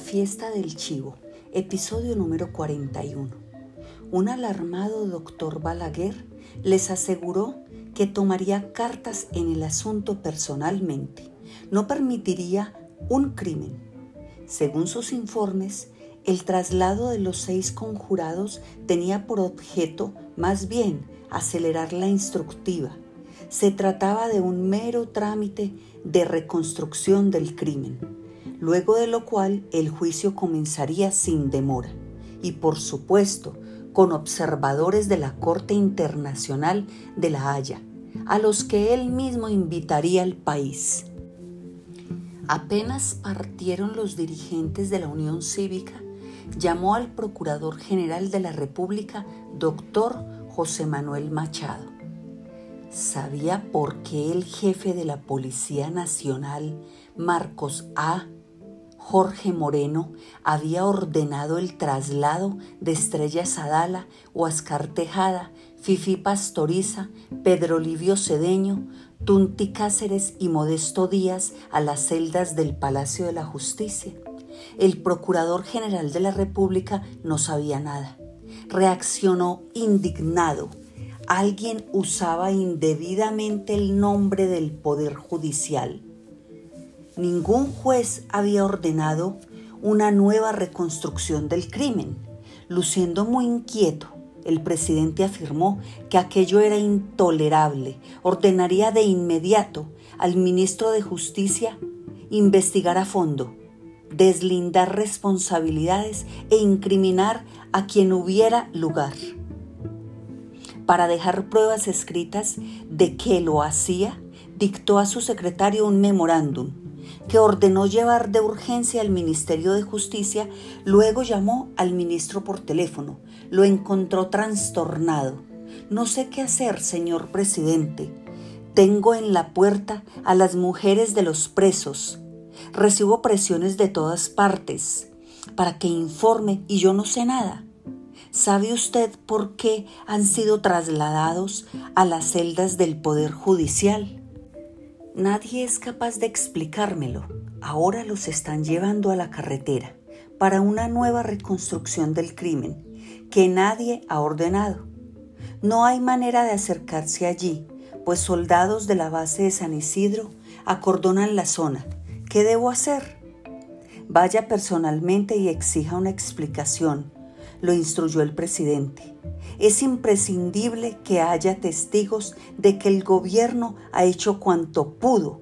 Fiesta del chivo, episodio número 41. Un alarmado doctor Balaguer les aseguró que tomaría cartas en el asunto personalmente. No permitiría un crimen. Según sus informes, el traslado de los seis conjurados tenía por objeto más bien acelerar la instructiva. Se trataba de un mero trámite de reconstrucción del crimen, luego de lo cual el juicio comenzaría sin demora y por supuesto con observadores de la Corte Internacional de La Haya, a los que él mismo invitaría al país. Apenas partieron los dirigentes de la Unión Cívica, llamó al Procurador General de la República, doctor José Manuel Machado. ¿Sabía por qué el jefe de la Policía Nacional, Marcos A., Jorge Moreno, había ordenado el traslado de Estrella Sadala, Huascar Tejada, Fifi Pastoriza, Pedro Livio Cedeño, Tunti Cáceres y Modesto Díaz a las celdas del Palacio de la Justicia. El Procurador General de la República no sabía nada. Reaccionó indignado. Alguien usaba indebidamente el nombre del Poder Judicial. Ningún juez había ordenado una nueva reconstrucción del crimen. Luciendo muy inquieto, el presidente afirmó que aquello era intolerable. Ordenaría de inmediato al ministro de Justicia investigar a fondo, deslindar responsabilidades e incriminar a quien hubiera lugar. Para dejar pruebas escritas de que lo hacía, dictó a su secretario un memorándum que ordenó llevar de urgencia al Ministerio de Justicia, luego llamó al ministro por teléfono. Lo encontró trastornado. No sé qué hacer, señor presidente. Tengo en la puerta a las mujeres de los presos. Recibo presiones de todas partes para que informe y yo no sé nada. ¿Sabe usted por qué han sido trasladados a las celdas del Poder Judicial? Nadie es capaz de explicármelo. Ahora los están llevando a la carretera para una nueva reconstrucción del crimen que nadie ha ordenado. No hay manera de acercarse allí, pues soldados de la base de San Isidro acordonan la zona. ¿Qué debo hacer? Vaya personalmente y exija una explicación, lo instruyó el presidente es imprescindible que haya testigos de que el gobierno ha hecho cuanto pudo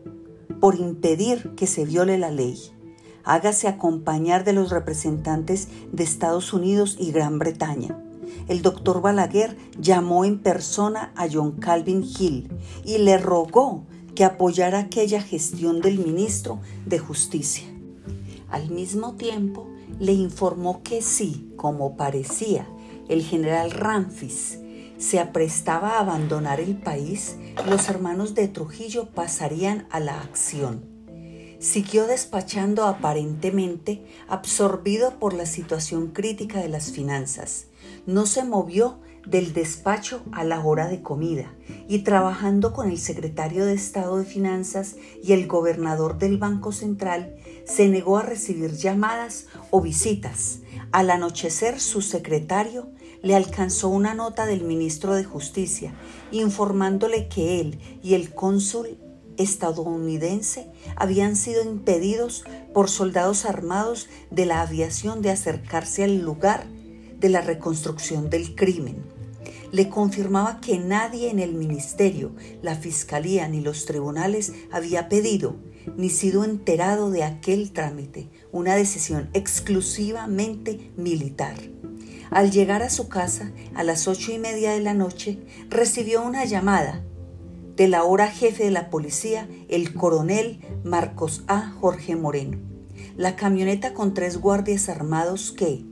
por impedir que se viole la ley. Hágase acompañar de los representantes de Estados Unidos y Gran Bretaña. El doctor Balaguer llamó en persona a John Calvin Hill y le rogó que apoyara aquella gestión del ministro de Justicia. Al mismo tiempo, le informó que sí, como parecía, el general Ramfis se aprestaba a abandonar el país, los hermanos de Trujillo pasarían a la acción. Siguió despachando aparentemente absorbido por la situación crítica de las finanzas. No se movió del despacho a la hora de comida y trabajando con el secretario de Estado de Finanzas y el gobernador del Banco Central, se negó a recibir llamadas o visitas. Al anochecer su secretario le alcanzó una nota del ministro de Justicia informándole que él y el cónsul estadounidense habían sido impedidos por soldados armados de la aviación de acercarse al lugar de la reconstrucción del crimen. Le confirmaba que nadie en el ministerio, la fiscalía ni los tribunales había pedido ni sido enterado de aquel trámite, una decisión exclusivamente militar. Al llegar a su casa a las ocho y media de la noche, recibió una llamada de la hora jefe de la policía, el coronel Marcos A. Jorge Moreno. La camioneta con tres guardias armados que,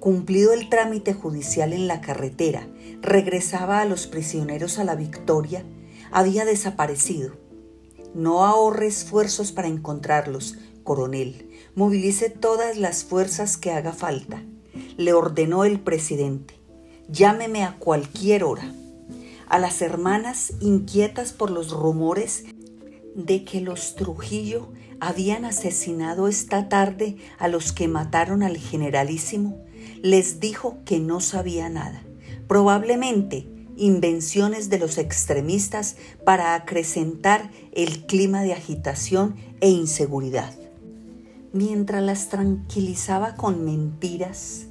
cumplido el trámite judicial en la carretera, regresaba a los prisioneros a la victoria, había desaparecido. No ahorre esfuerzos para encontrarlos, coronel. Movilice todas las fuerzas que haga falta le ordenó el presidente, llámeme a cualquier hora. A las hermanas, inquietas por los rumores de que los Trujillo habían asesinado esta tarde a los que mataron al generalísimo, les dijo que no sabía nada. Probablemente invenciones de los extremistas para acrecentar el clima de agitación e inseguridad. Mientras las tranquilizaba con mentiras,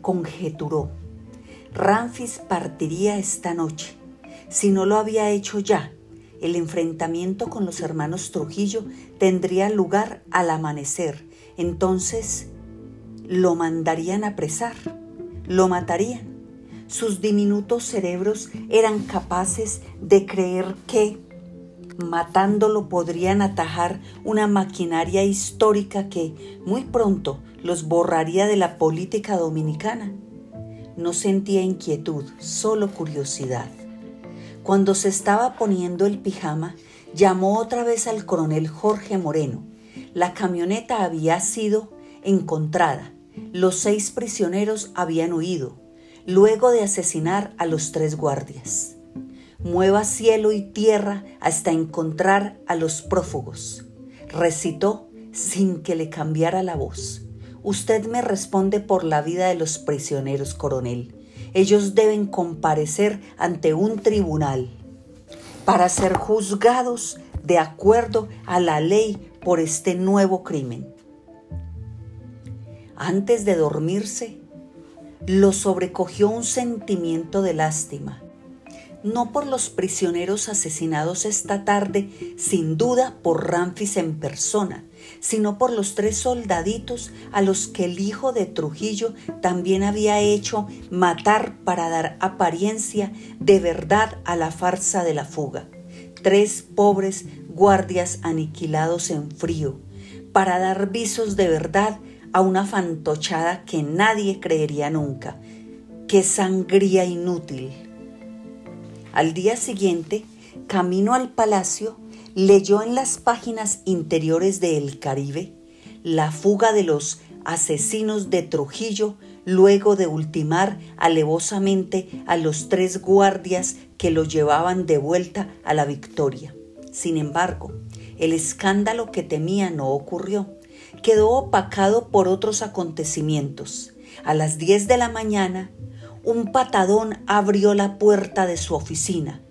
conjeturó, Ramfis partiría esta noche. Si no lo había hecho ya, el enfrentamiento con los hermanos Trujillo tendría lugar al amanecer. Entonces lo mandarían a apresar, lo matarían. Sus diminutos cerebros eran capaces de creer que, matándolo, podrían atajar una maquinaria histórica que muy pronto los borraría de la política dominicana. No sentía inquietud, solo curiosidad. Cuando se estaba poniendo el pijama, llamó otra vez al coronel Jorge Moreno. La camioneta había sido encontrada. Los seis prisioneros habían huido luego de asesinar a los tres guardias. Mueva cielo y tierra hasta encontrar a los prófugos. Recitó sin que le cambiara la voz. Usted me responde por la vida de los prisioneros, coronel. Ellos deben comparecer ante un tribunal para ser juzgados de acuerdo a la ley por este nuevo crimen. Antes de dormirse, lo sobrecogió un sentimiento de lástima, no por los prisioneros asesinados esta tarde, sin duda por Ramfis en persona, sino por los tres soldaditos a los que el hijo de Trujillo también había hecho matar para dar apariencia de verdad a la farsa de la fuga. Tres pobres guardias aniquilados en frío, para dar visos de verdad a una fantochada que nadie creería nunca. ¡Qué sangría inútil! Al día siguiente, camino al palacio, leyó en las páginas interiores de El Caribe la fuga de los asesinos de Trujillo luego de ultimar alevosamente a los tres guardias que lo llevaban de vuelta a la victoria. Sin embargo, el escándalo que temía no ocurrió quedó opacado por otros acontecimientos. A las 10 de la mañana, un patadón abrió la puerta de su oficina.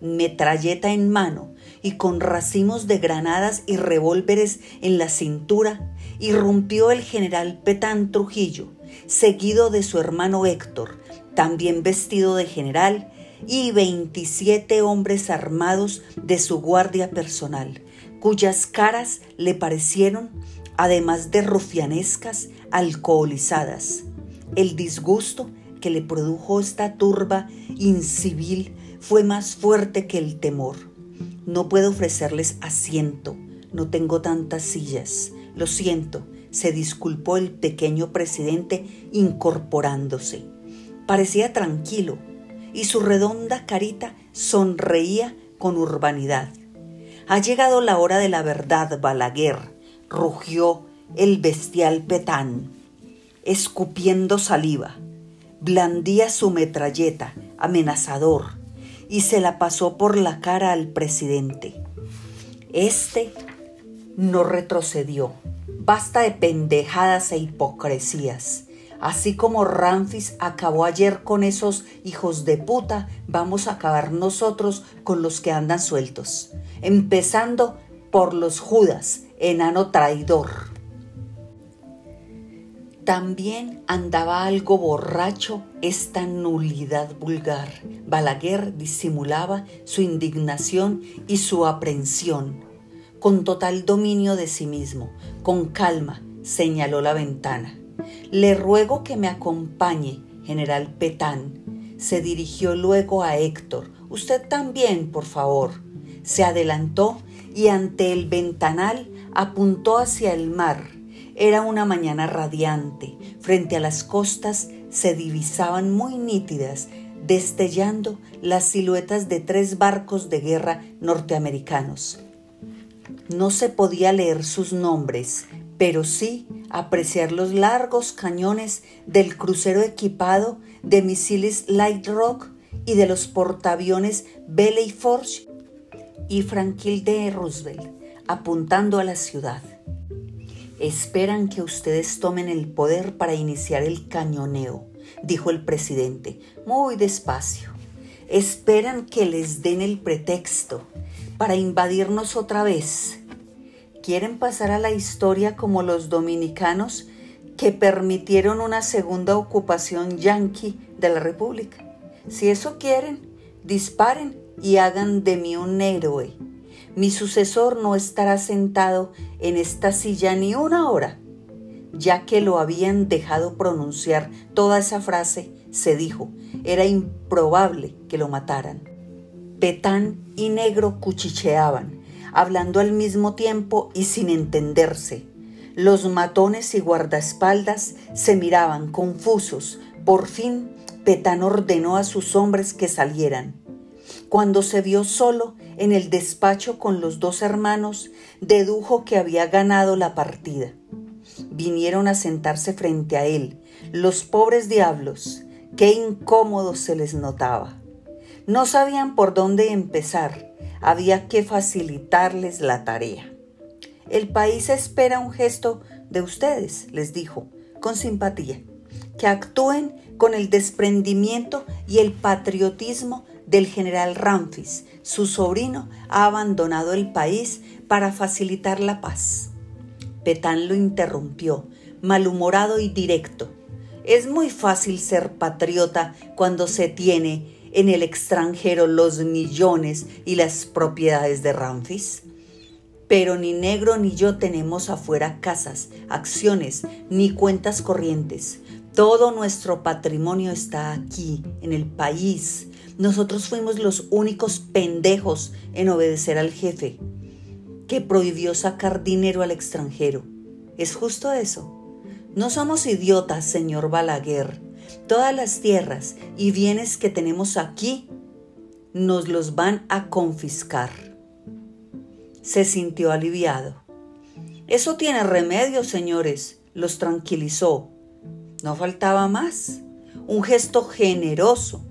Metralleta en mano y con racimos de granadas y revólveres en la cintura, irrumpió el general Petán Trujillo, seguido de su hermano Héctor, también vestido de general, y 27 hombres armados de su guardia personal, cuyas caras le parecieron además de rufianescas, alcoholizadas. El disgusto que le produjo esta turba incivil fue más fuerte que el temor. No puedo ofrecerles asiento, no tengo tantas sillas. Lo siento, se disculpó el pequeño presidente incorporándose. Parecía tranquilo y su redonda carita sonreía con urbanidad. Ha llegado la hora de la verdad, Balaguer, rugió el bestial Petán, escupiendo saliva. Blandía su metralleta, amenazador, y se la pasó por la cara al presidente. Este no retrocedió. Basta de pendejadas e hipocresías. Así como Ramfis acabó ayer con esos hijos de puta, vamos a acabar nosotros con los que andan sueltos. Empezando por los Judas, enano traidor. También andaba algo borracho esta nulidad vulgar. Balaguer disimulaba su indignación y su aprensión. Con total dominio de sí mismo, con calma, señaló la ventana. Le ruego que me acompañe, general Petán. Se dirigió luego a Héctor. Usted también, por favor. Se adelantó y ante el ventanal apuntó hacia el mar. Era una mañana radiante. Frente a las costas se divisaban muy nítidas, destellando las siluetas de tres barcos de guerra norteamericanos. No se podía leer sus nombres, pero sí apreciar los largos cañones del crucero equipado de misiles Light Rock y de los portaaviones Belle Forge y Franklin D. Roosevelt, apuntando a la ciudad. Esperan que ustedes tomen el poder para iniciar el cañoneo, dijo el presidente, muy despacio. Esperan que les den el pretexto para invadirnos otra vez. Quieren pasar a la historia como los dominicanos que permitieron una segunda ocupación yanqui de la República. Si eso quieren, disparen y hagan de mí un héroe. Mi sucesor no estará sentado en esta silla ni una hora. Ya que lo habían dejado pronunciar toda esa frase, se dijo, era improbable que lo mataran. Petán y Negro cuchicheaban, hablando al mismo tiempo y sin entenderse. Los matones y guardaespaldas se miraban confusos. Por fin, Petán ordenó a sus hombres que salieran. Cuando se vio solo en el despacho con los dos hermanos, dedujo que había ganado la partida. Vinieron a sentarse frente a él, los pobres diablos, qué incómodo se les notaba. No sabían por dónde empezar, había que facilitarles la tarea. El país espera un gesto de ustedes, les dijo, con simpatía, que actúen con el desprendimiento y el patriotismo del general Ramfis. Su sobrino ha abandonado el país para facilitar la paz. Petán lo interrumpió, malhumorado y directo. Es muy fácil ser patriota cuando se tiene en el extranjero los millones y las propiedades de Ramfis. Pero ni negro ni yo tenemos afuera casas, acciones, ni cuentas corrientes. Todo nuestro patrimonio está aquí, en el país. Nosotros fuimos los únicos pendejos en obedecer al jefe, que prohibió sacar dinero al extranjero. ¿Es justo eso? No somos idiotas, señor Balaguer. Todas las tierras y bienes que tenemos aquí nos los van a confiscar. Se sintió aliviado. Eso tiene remedio, señores, los tranquilizó. No faltaba más. Un gesto generoso,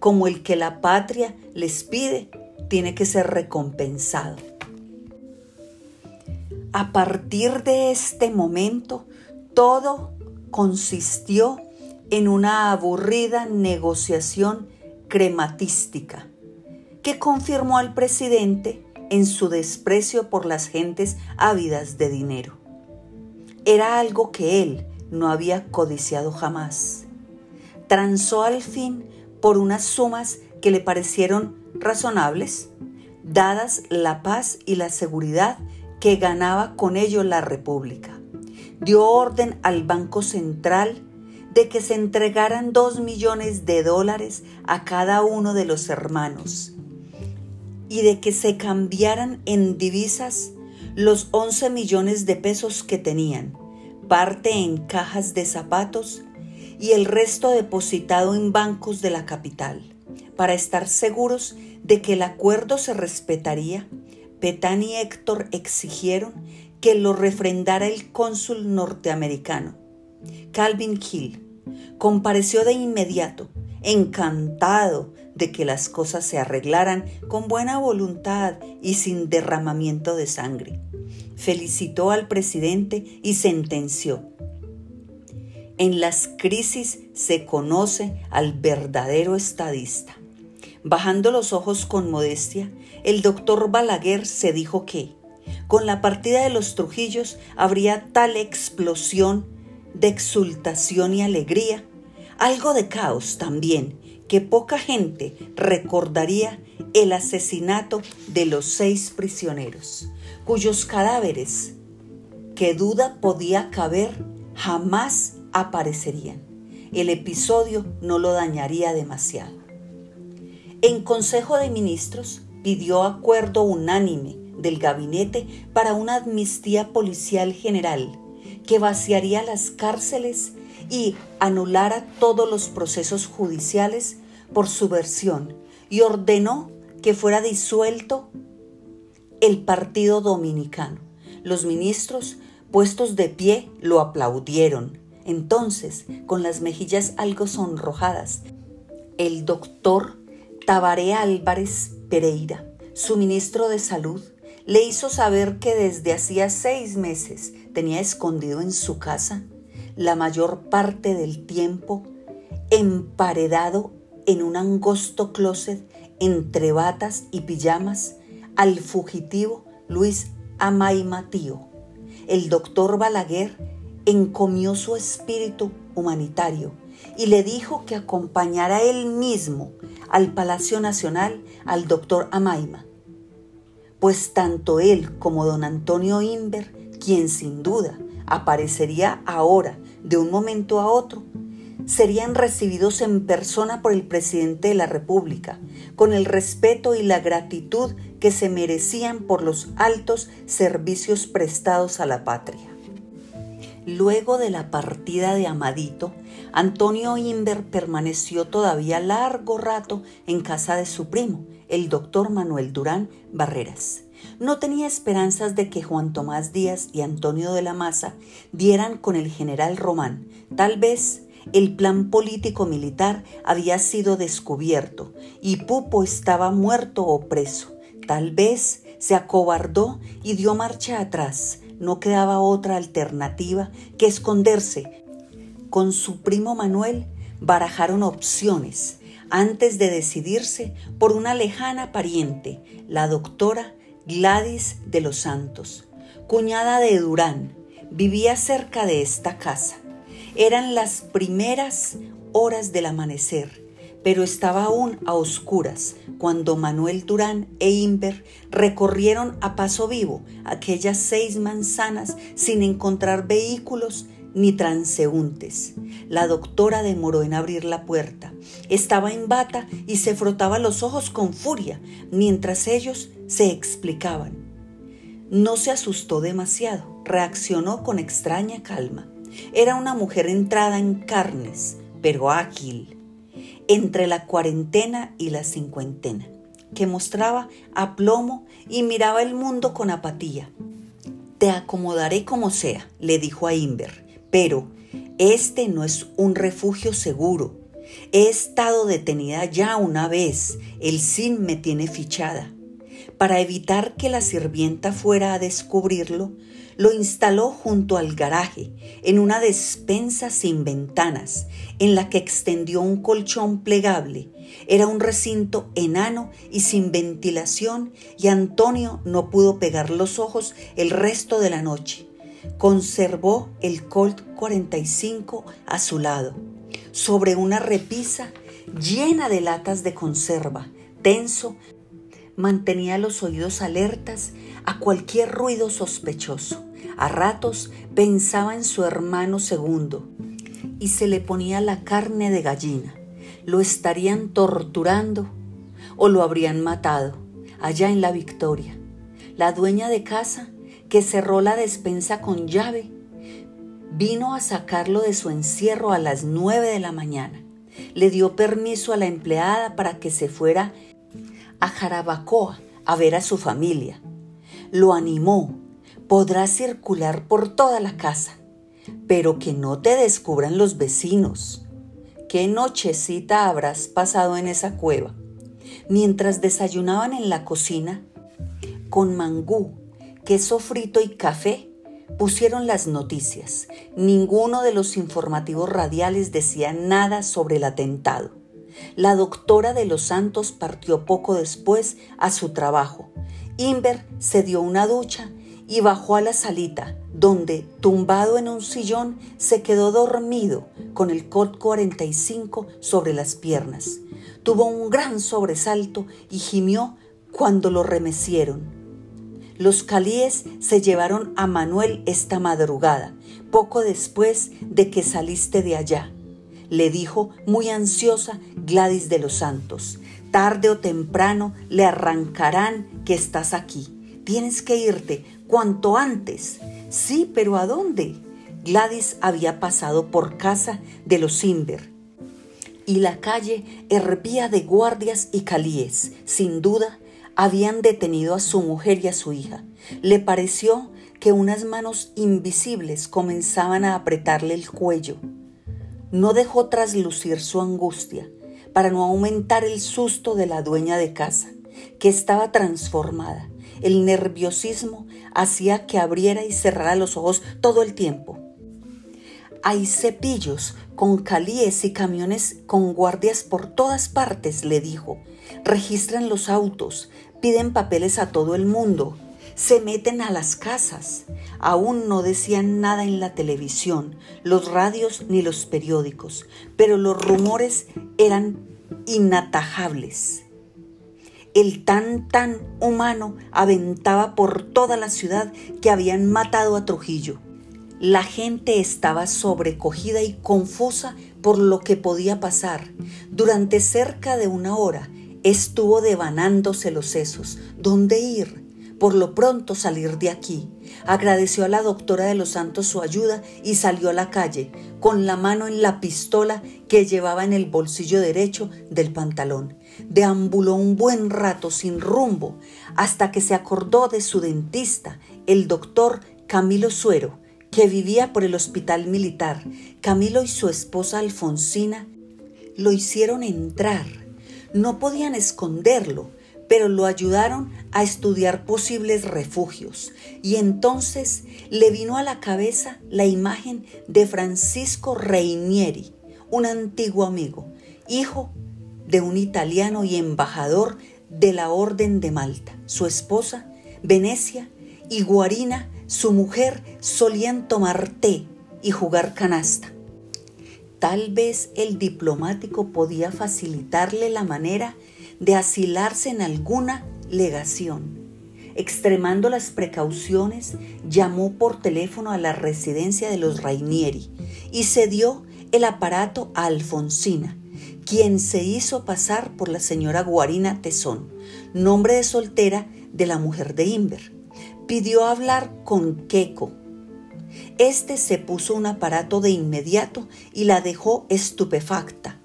como el que la patria les pide, tiene que ser recompensado. A partir de este momento, todo consistió en una aburrida negociación crematística que confirmó al presidente en su desprecio por las gentes ávidas de dinero. Era algo que él no había codiciado jamás. Transó al fin por unas sumas que le parecieron razonables, dadas la paz y la seguridad que ganaba con ello la República. Dio orden al Banco Central de que se entregaran dos millones de dólares a cada uno de los hermanos y de que se cambiaran en divisas los 11 millones de pesos que tenían, parte en cajas de zapatos y el resto depositado en bancos de la capital. Para estar seguros de que el acuerdo se respetaría, Petán y Héctor exigieron que lo refrendara el cónsul norteamericano Calvin Hill compareció de inmediato, encantado de que las cosas se arreglaran con buena voluntad y sin derramamiento de sangre. Felicitó al presidente y sentenció. En las crisis se conoce al verdadero estadista. Bajando los ojos con modestia, el doctor Balaguer se dijo que, con la partida de los Trujillos, habría tal explosión de exultación y alegría, algo de caos también, que poca gente recordaría el asesinato de los seis prisioneros, cuyos cadáveres, que duda podía caber, jamás aparecerían. El episodio no lo dañaría demasiado. En Consejo de Ministros pidió acuerdo unánime del gabinete para una amnistía policial general que vaciaría las cárceles y anulara todos los procesos judiciales por subversión y ordenó que fuera disuelto el Partido Dominicano. Los ministros, puestos de pie, lo aplaudieron. Entonces, con las mejillas algo sonrojadas, el doctor Tabaré Álvarez Pereira su ministro de Salud le hizo saber que desde hacía seis meses tenía escondido en su casa la mayor parte del tiempo emparedado en un angosto closet entre batas y pijamas al fugitivo Luis Amaima Tío. El doctor Balaguer encomió su espíritu humanitario y le dijo que acompañara él mismo al Palacio Nacional al doctor Amaima, pues tanto él como don Antonio Inver, quien sin duda aparecería ahora de un momento a otro, serían recibidos en persona por el presidente de la República, con el respeto y la gratitud que se merecían por los altos servicios prestados a la patria. Luego de la partida de Amadito, Antonio Inver permaneció todavía largo rato en casa de su primo, el doctor Manuel Durán Barreras. No tenía esperanzas de que Juan Tomás Díaz y Antonio de la Maza dieran con el general Román. Tal vez el plan político militar había sido descubierto y Pupo estaba muerto o preso. Tal vez se acobardó y dio marcha atrás. No quedaba otra alternativa que esconderse. Con su primo Manuel barajaron opciones antes de decidirse por una lejana pariente, la doctora Gladys de los Santos, cuñada de Durán. Vivía cerca de esta casa. Eran las primeras horas del amanecer, pero estaba aún a oscuras cuando Manuel Durán e Inver recorrieron a paso vivo aquellas seis manzanas sin encontrar vehículos ni transeúntes. La doctora demoró en abrir la puerta. Estaba en bata y se frotaba los ojos con furia mientras ellos se explicaban. No se asustó demasiado, reaccionó con extraña calma. Era una mujer entrada en carnes, pero ágil, entre la cuarentena y la cincuentena, que mostraba aplomo y miraba el mundo con apatía. Te acomodaré como sea, le dijo a Inver, pero este no es un refugio seguro. He estado detenida ya una vez, el SIN me tiene fichada. Para evitar que la sirvienta fuera a descubrirlo, lo instaló junto al garaje, en una despensa sin ventanas, en la que extendió un colchón plegable. Era un recinto enano y sin ventilación, y Antonio no pudo pegar los ojos el resto de la noche. Conservó el Colt 45 a su lado, sobre una repisa llena de latas de conserva, tenso, mantenía los oídos alertas a cualquier ruido sospechoso. A ratos pensaba en su hermano segundo y se le ponía la carne de gallina. Lo estarían torturando o lo habrían matado allá en la Victoria. La dueña de casa, que cerró la despensa con llave, vino a sacarlo de su encierro a las nueve de la mañana. Le dio permiso a la empleada para que se fuera a Jarabacoa a ver a su familia. Lo animó podrás circular por toda la casa, pero que no te descubran los vecinos. ¿Qué nochecita habrás pasado en esa cueva? Mientras desayunaban en la cocina, con mangú, queso frito y café, pusieron las noticias. Ninguno de los informativos radiales decía nada sobre el atentado. La doctora de los Santos partió poco después a su trabajo. Inver se dio una ducha y bajó a la salita, donde, tumbado en un sillón, se quedó dormido con el Colt 45 sobre las piernas. Tuvo un gran sobresalto y gimió cuando lo remecieron. Los calíes se llevaron a Manuel esta madrugada, poco después de que saliste de allá, le dijo muy ansiosa Gladys de los Santos. Tarde o temprano le arrancarán que estás aquí. Tienes que irte cuanto antes. Sí, pero ¿a dónde? Gladys había pasado por casa de los Inver y la calle hervía de guardias y calíes. Sin duda, habían detenido a su mujer y a su hija. Le pareció que unas manos invisibles comenzaban a apretarle el cuello. No dejó traslucir su angustia para no aumentar el susto de la dueña de casa que estaba transformada. El nerviosismo hacía que abriera y cerrara los ojos todo el tiempo. Hay cepillos con calíes y camiones con guardias por todas partes, le dijo. Registran los autos, piden papeles a todo el mundo, se meten a las casas. Aún no decían nada en la televisión, los radios ni los periódicos, pero los rumores eran inatajables. El tan tan humano aventaba por toda la ciudad que habían matado a Trujillo. La gente estaba sobrecogida y confusa por lo que podía pasar. Durante cerca de una hora estuvo devanándose los sesos. ¿Dónde ir? por lo pronto salir de aquí. Agradeció a la doctora de los santos su ayuda y salió a la calle, con la mano en la pistola que llevaba en el bolsillo derecho del pantalón. Deambuló un buen rato sin rumbo, hasta que se acordó de su dentista, el doctor Camilo Suero, que vivía por el hospital militar. Camilo y su esposa Alfonsina lo hicieron entrar. No podían esconderlo, pero lo ayudaron a estudiar posibles refugios. Y entonces le vino a la cabeza la imagen de Francisco Reinieri, un antiguo amigo, hijo de un italiano y embajador de la Orden de Malta. Su esposa, Venecia, y Guarina, su mujer, solían tomar té y jugar canasta. Tal vez el diplomático podía facilitarle la manera de asilarse en alguna legación. Extremando las precauciones, llamó por teléfono a la residencia de los Rainieri y cedió el aparato a Alfonsina, quien se hizo pasar por la señora Guarina Tesón, nombre de soltera de la mujer de Inver. Pidió hablar con Keiko. Este se puso un aparato de inmediato y la dejó estupefacta,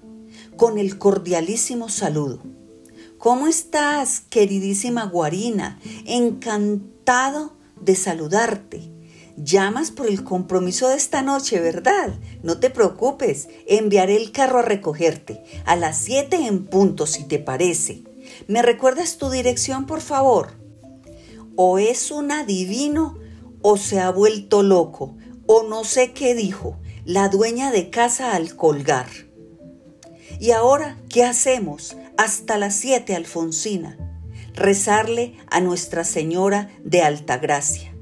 con el cordialísimo saludo. ¿Cómo estás, queridísima Guarina? Encantado de saludarte. Llamas por el compromiso de esta noche, ¿verdad? No te preocupes, enviaré el carro a recogerte a las 7 en punto, si te parece. ¿Me recuerdas tu dirección, por favor? O es un adivino o se ha vuelto loco, o no sé qué dijo la dueña de casa al colgar. ¿Y ahora qué hacemos? hasta las siete, Alfonsina, rezarle a Nuestra Señora de Altagracia.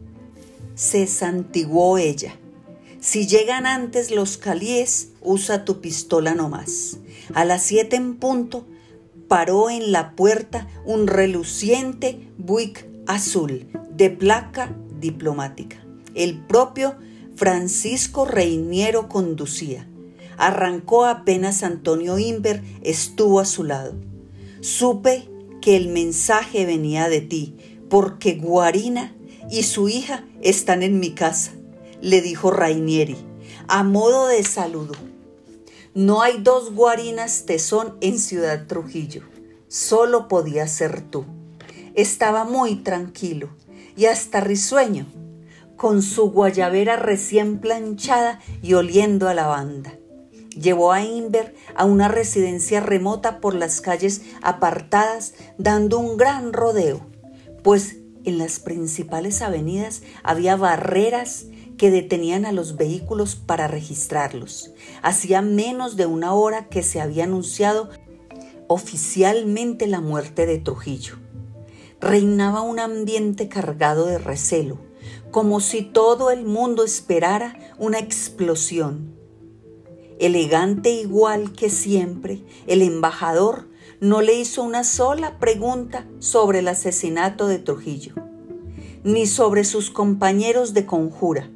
Se santiguó ella. Si llegan antes los calíes, usa tu pistola nomás. A las siete en punto, paró en la puerta un reluciente Buick azul de placa diplomática. El propio Francisco Reiniero conducía. Arrancó apenas Antonio Inver estuvo a su lado. Supe que el mensaje venía de ti, porque Guarina y su hija están en mi casa, le dijo Rainieri, a modo de saludo. No hay dos guarinas tesón en Ciudad Trujillo, solo podía ser tú. Estaba muy tranquilo y hasta risueño, con su guayabera recién planchada y oliendo a lavanda. Llevó a Inver a una residencia remota por las calles apartadas, dando un gran rodeo, pues en las principales avenidas había barreras que detenían a los vehículos para registrarlos. Hacía menos de una hora que se había anunciado oficialmente la muerte de Trujillo. Reinaba un ambiente cargado de recelo, como si todo el mundo esperara una explosión Elegante igual que siempre, el embajador no le hizo una sola pregunta sobre el asesinato de Trujillo, ni sobre sus compañeros de conjura.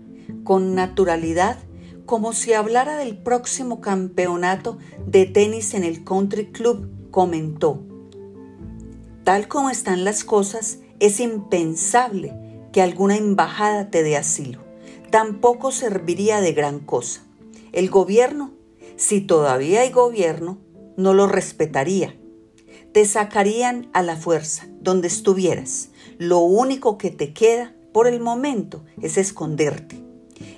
Con naturalidad, como si hablara del próximo campeonato de tenis en el Country Club, comentó, Tal como están las cosas, es impensable que alguna embajada te dé asilo. Tampoco serviría de gran cosa. El gobierno, si todavía hay gobierno, no lo respetaría. Te sacarían a la fuerza, donde estuvieras. Lo único que te queda por el momento es esconderte.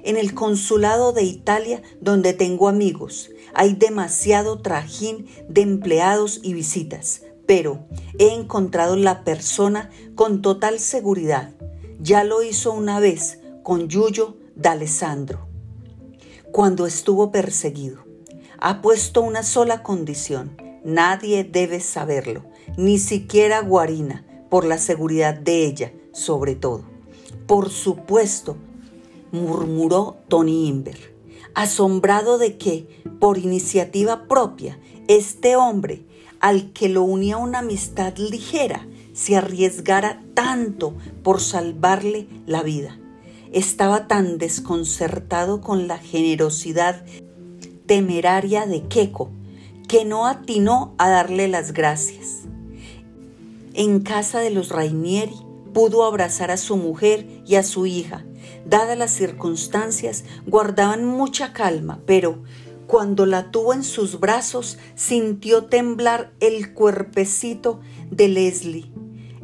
En el consulado de Italia, donde tengo amigos, hay demasiado trajín de empleados y visitas, pero he encontrado la persona con total seguridad. Ya lo hizo una vez con Yuyo D'Alessandro, cuando estuvo perseguido. Ha puesto una sola condición. Nadie debe saberlo, ni siquiera Guarina, por la seguridad de ella, sobre todo. Por supuesto, murmuró Tony Inver, asombrado de que, por iniciativa propia, este hombre, al que lo unía una amistad ligera, se arriesgara tanto por salvarle la vida. Estaba tan desconcertado con la generosidad temeraria de Keiko que no atinó a darle las gracias. En casa de los Rainieri pudo abrazar a su mujer y a su hija. Dadas las circunstancias, guardaban mucha calma, pero cuando la tuvo en sus brazos, sintió temblar el cuerpecito de Leslie.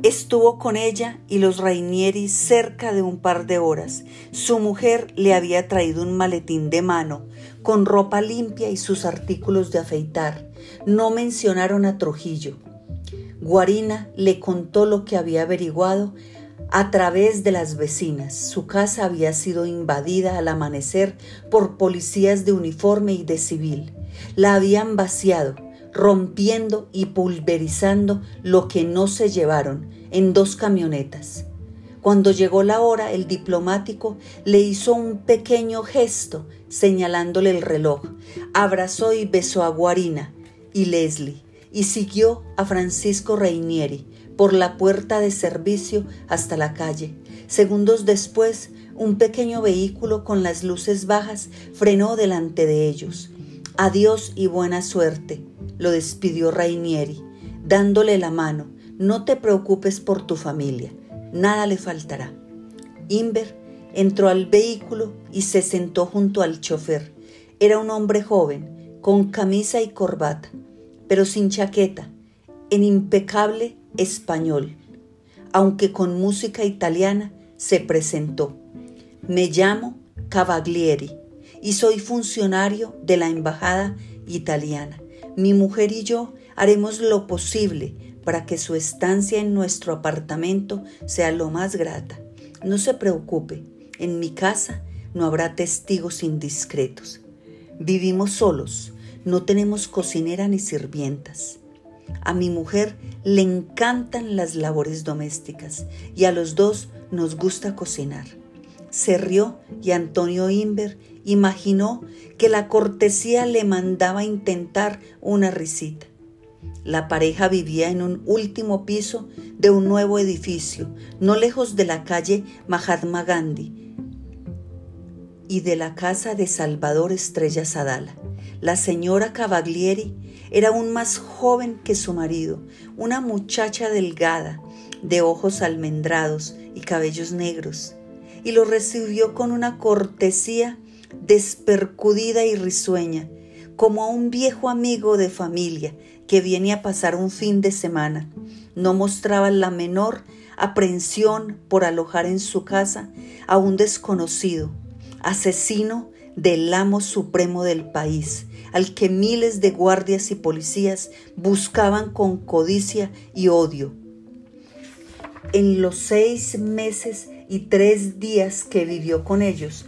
Estuvo con ella y los Rainieri cerca de un par de horas. Su mujer le había traído un maletín de mano, con ropa limpia y sus artículos de afeitar. No mencionaron a Trujillo. Guarina le contó lo que había averiguado a través de las vecinas. Su casa había sido invadida al amanecer por policías de uniforme y de civil. La habían vaciado, rompiendo y pulverizando lo que no se llevaron en dos camionetas. Cuando llegó la hora, el diplomático le hizo un pequeño gesto señalándole el reloj, abrazó y besó a Guarina y Leslie y siguió a Francisco Reinieri, por la puerta de servicio hasta la calle. Segundos después, un pequeño vehículo con las luces bajas frenó delante de ellos. Adiós y buena suerte, lo despidió Rainieri, dándole la mano. No te preocupes por tu familia, nada le faltará. Inver entró al vehículo y se sentó junto al chofer. Era un hombre joven, con camisa y corbata, pero sin chaqueta, en impecable español, aunque con música italiana, se presentó. Me llamo Cavaglieri y soy funcionario de la Embajada italiana. Mi mujer y yo haremos lo posible para que su estancia en nuestro apartamento sea lo más grata. No se preocupe, en mi casa no habrá testigos indiscretos. Vivimos solos, no tenemos cocinera ni sirvientas. A mi mujer le encantan las labores domésticas y a los dos nos gusta cocinar. Se rió y Antonio Inver imaginó que la cortesía le mandaba intentar una risita. La pareja vivía en un último piso de un nuevo edificio, no lejos de la calle Mahatma Gandhi y de la casa de Salvador Estrella Sadala. La señora Cavaglieri era aún más joven que su marido, una muchacha delgada, de ojos almendrados y cabellos negros, y lo recibió con una cortesía despercudida y risueña, como a un viejo amigo de familia que viene a pasar un fin de semana. No mostraba la menor aprensión por alojar en su casa a un desconocido, asesino del amo supremo del país, al que miles de guardias y policías buscaban con codicia y odio. En los seis meses y tres días que vivió con ellos,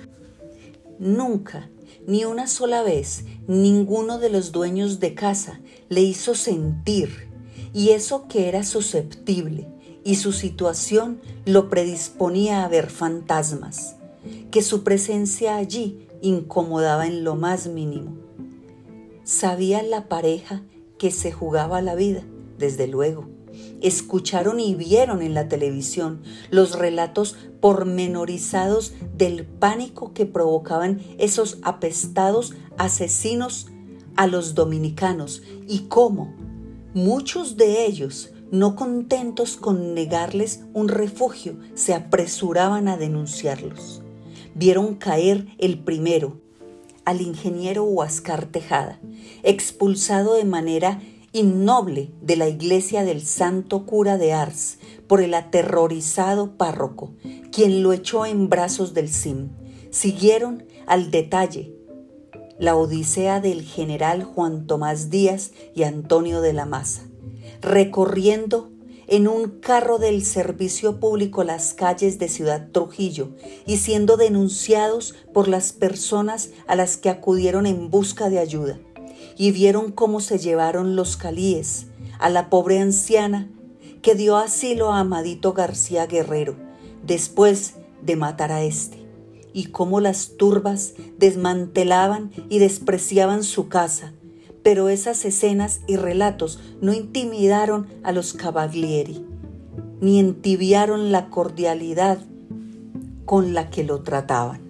nunca, ni una sola vez, ninguno de los dueños de casa le hizo sentir, y eso que era susceptible, y su situación lo predisponía a ver fantasmas, que su presencia allí incomodaba en lo más mínimo. Sabía la pareja que se jugaba la vida, desde luego. Escucharon y vieron en la televisión los relatos pormenorizados del pánico que provocaban esos apestados asesinos a los dominicanos y cómo muchos de ellos, no contentos con negarles un refugio, se apresuraban a denunciarlos. Vieron caer el primero, al ingeniero Huascar Tejada, expulsado de manera innoble de la iglesia del santo cura de Ars por el aterrorizado párroco, quien lo echó en brazos del CIM. Siguieron al detalle la odisea del general Juan Tomás Díaz y Antonio de la Maza, recorriendo en un carro del servicio público las calles de Ciudad Trujillo y siendo denunciados por las personas a las que acudieron en busca de ayuda y vieron cómo se llevaron los calíes a la pobre anciana que dio asilo a Amadito García Guerrero después de matar a este y cómo las turbas desmantelaban y despreciaban su casa pero esas escenas y relatos no intimidaron a los Cavalieri, ni entibiaron la cordialidad con la que lo trataban.